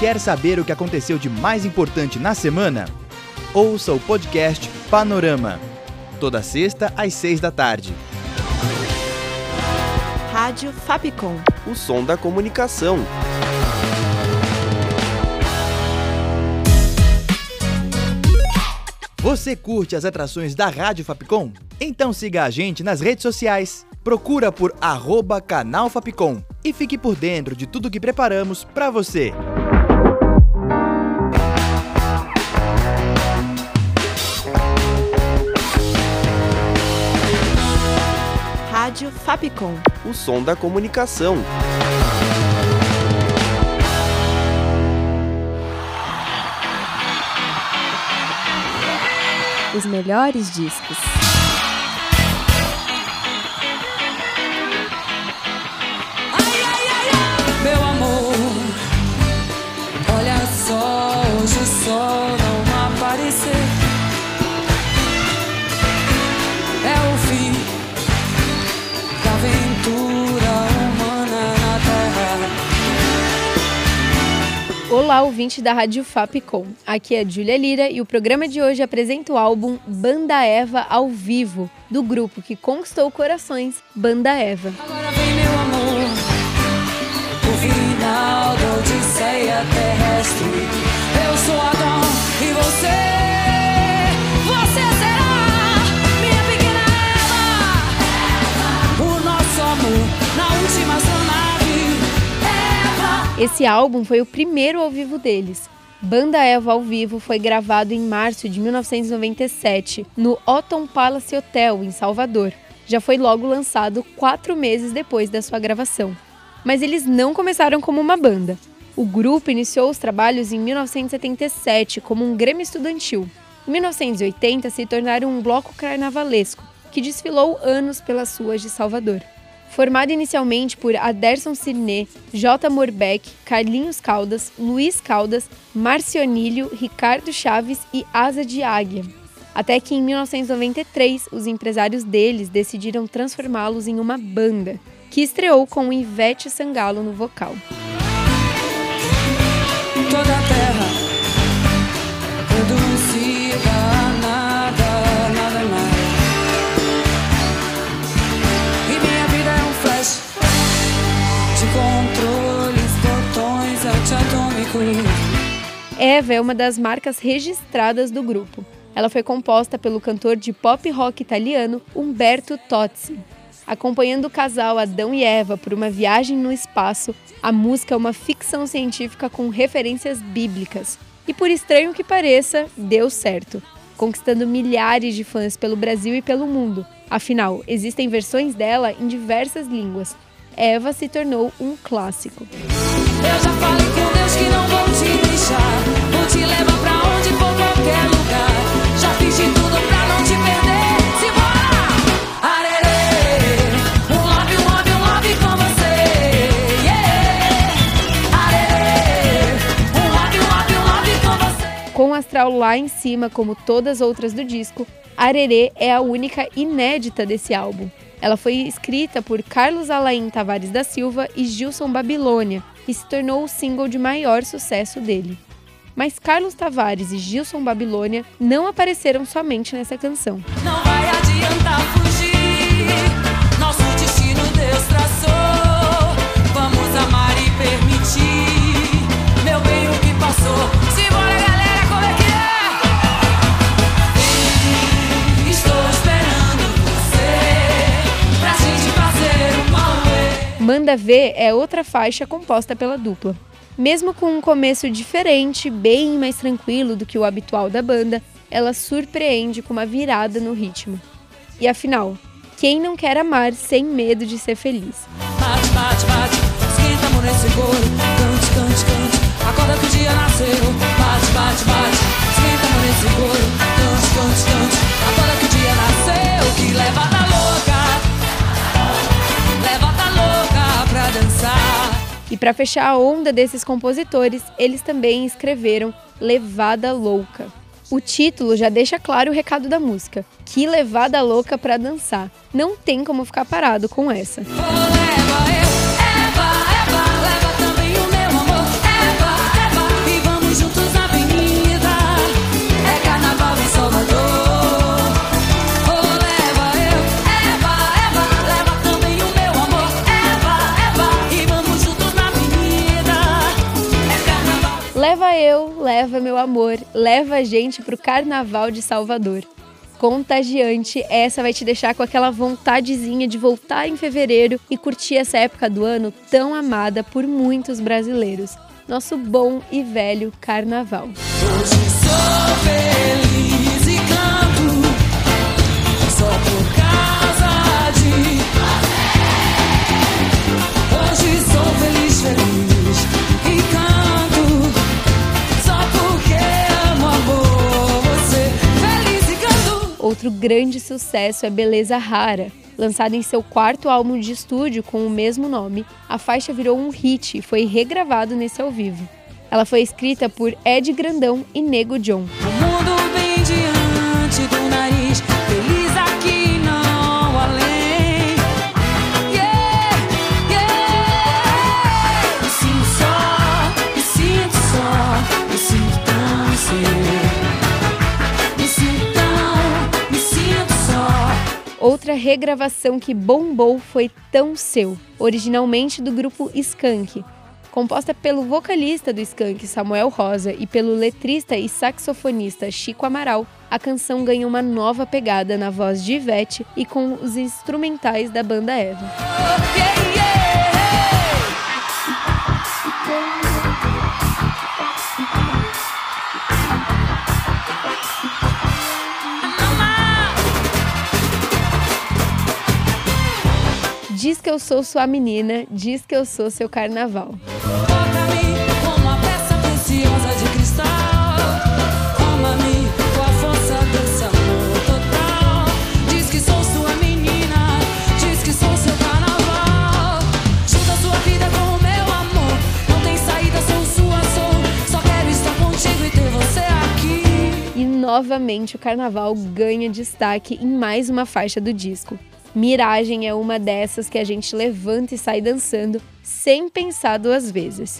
Quer saber o que aconteceu de mais importante na semana? Ouça o podcast Panorama. Toda sexta às seis da tarde. Rádio Fapcom. O som da comunicação. Você curte as atrações da Rádio Fapcom? Então siga a gente nas redes sociais. Procura por arroba canal Fapcom e fique por dentro de tudo que preparamos para você. Rádio Fapcom. O som da comunicação. Os melhores discos. Meu amor, olha só, hoje o sol Olá, ouvinte da Rádio Fapcom. Aqui é Júlia Lira e o programa de hoje apresenta o álbum Banda Eva ao vivo, do grupo que conquistou corações, Banda Eva. Agora vem, meu amor, o final da Odisseia terrestre. Eu sou Adão e você Esse álbum foi o primeiro ao vivo deles. Banda Eva ao vivo foi gravado em março de 1997 no Otton Palace Hotel, em Salvador. Já foi logo lançado quatro meses depois da sua gravação. Mas eles não começaram como uma banda. O grupo iniciou os trabalhos em 1977 como um grêmio estudantil. Em 1980 se tornaram um bloco carnavalesco, que desfilou anos pelas ruas de Salvador. Formado inicialmente por Aderson Cirne, J. Morbeck, Carlinhos Caldas, Luiz Caldas, Marcionílio, Ricardo Chaves e Asa de Águia. Até que em 1993, os empresários deles decidiram transformá-los em uma banda, que estreou com Ivete Sangalo no vocal. Eva é uma das marcas registradas do grupo. Ela foi composta pelo cantor de pop rock italiano Umberto Tozzi. Acompanhando o casal Adão e Eva por uma viagem no espaço, a música é uma ficção científica com referências bíblicas. E por estranho que pareça, deu certo, conquistando milhares de fãs pelo Brasil e pelo mundo. Afinal, existem versões dela em diversas línguas. Eva se tornou um clássico. Eu já falei com Deus que não vou te deixar. Com o astral lá em cima, como todas as outras do disco, Arerê é a única inédita desse álbum. Ela foi escrita por Carlos Alain Tavares da Silva e Gilson Babilônia e se tornou o single de maior sucesso dele. Mas Carlos Tavares e Gilson Babilônia não apareceram somente nessa canção. Não vai adiantar fugir. Nosso destino Deus traçou. Vamos amar e permitir. Meu bem, o que passou? Simbora, galera, como é que é? Estou esperando você. Pra gente fazer um auê. Manda Ver é outra faixa composta pela dupla. Mesmo com um começo diferente, bem mais tranquilo do que o habitual da banda, ela surpreende com uma virada no ritmo. E afinal, quem não quer amar sem medo de ser feliz? Bate, bate, bate, esquenta, couro. Cante, cante, cante, acorda que o dia nasceu. Bate, bate, bate, esquenta, couro. Cante, cante, cante, acorda que o dia nasceu. Que leva E para fechar a onda desses compositores, eles também escreveram Levada Louca. O título já deixa claro o recado da música. Que levada louca para dançar. Não tem como ficar parado com essa. Oh, leva eu, leva meu amor, leva a gente pro Carnaval de Salvador. Contagiante, essa vai te deixar com aquela vontadezinha de voltar em fevereiro e curtir essa época do ano tão amada por muitos brasileiros. Nosso bom e velho Carnaval. Hoje sou feliz Outro grande sucesso é Beleza Rara. Lançada em seu quarto álbum de estúdio com o mesmo nome, a faixa virou um hit e foi regravado nesse ao vivo. Ela foi escrita por Ed Grandão e Nego John. Outra regravação que bombou foi Tão Seu, originalmente do grupo Skank. Composta pelo vocalista do Skank, Samuel Rosa, e pelo letrista e saxofonista Chico Amaral, a canção ganhou uma nova pegada na voz de Ivete e com os instrumentais da banda Eva. Oh, Diz que eu sou sua menina, diz que eu sou seu carnaval. Novamente o carnaval ganha destaque em mais uma faixa do disco. Miragem é uma dessas que a gente levanta e sai dançando sem pensar duas vezes.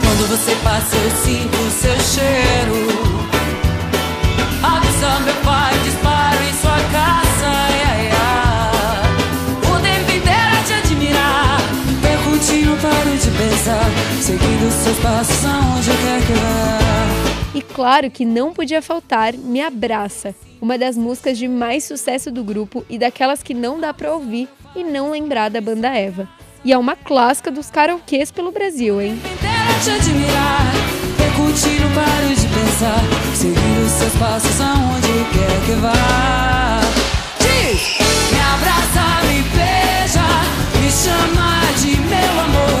Quando você passa, eu sinto o seu cheiro. Avisa meu pai, disparo em sua casa. Ai, ai. O tempo inteiro a te admirar. Percutindo, paro de pensar. Seguindo seus passos aonde quer que vá. E claro que não podia faltar Me Abraça, uma das músicas de mais sucesso do grupo e daquelas que não dá pra ouvir e não lembrar da banda Eva. E é uma clássica dos karaokês pelo Brasil, hein? Me abraça, me beija, me chama de meu amor.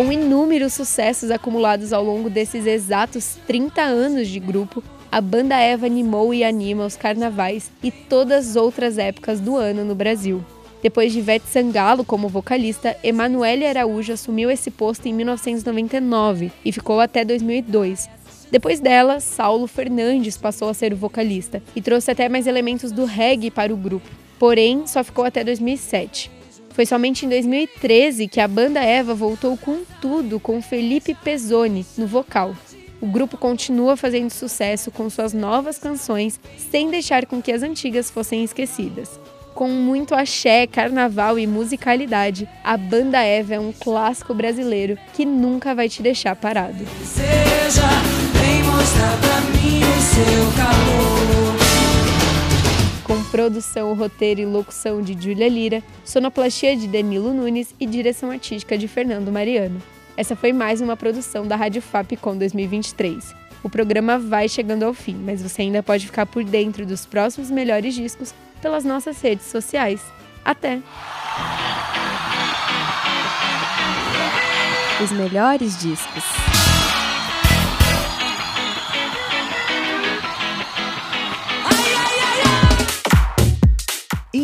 Com inúmeros sucessos acumulados ao longo desses exatos 30 anos de grupo, a banda Eva animou e anima os carnavais e todas as outras épocas do ano no Brasil. Depois de Ivete Sangalo como vocalista, Emanuele Araújo assumiu esse posto em 1999 e ficou até 2002. Depois dela, Saulo Fernandes passou a ser o vocalista e trouxe até mais elementos do reggae para o grupo, porém só ficou até 2007. Foi somente em 2013 que a banda Eva voltou com tudo com Felipe Pezzoni no vocal. O grupo continua fazendo sucesso com suas novas canções, sem deixar com que as antigas fossem esquecidas. Com muito axé, carnaval e musicalidade, a banda Eva é um clássico brasileiro que nunca vai te deixar parado. Seja, mostrar pra mim o seu calor. Com produção, roteiro e locução de Júlia Lira, sonoplastia de Danilo Nunes e direção artística de Fernando Mariano. Essa foi mais uma produção da Rádio Fapcom 2023. O programa vai chegando ao fim, mas você ainda pode ficar por dentro dos próximos melhores discos pelas nossas redes sociais. Até! Os melhores discos.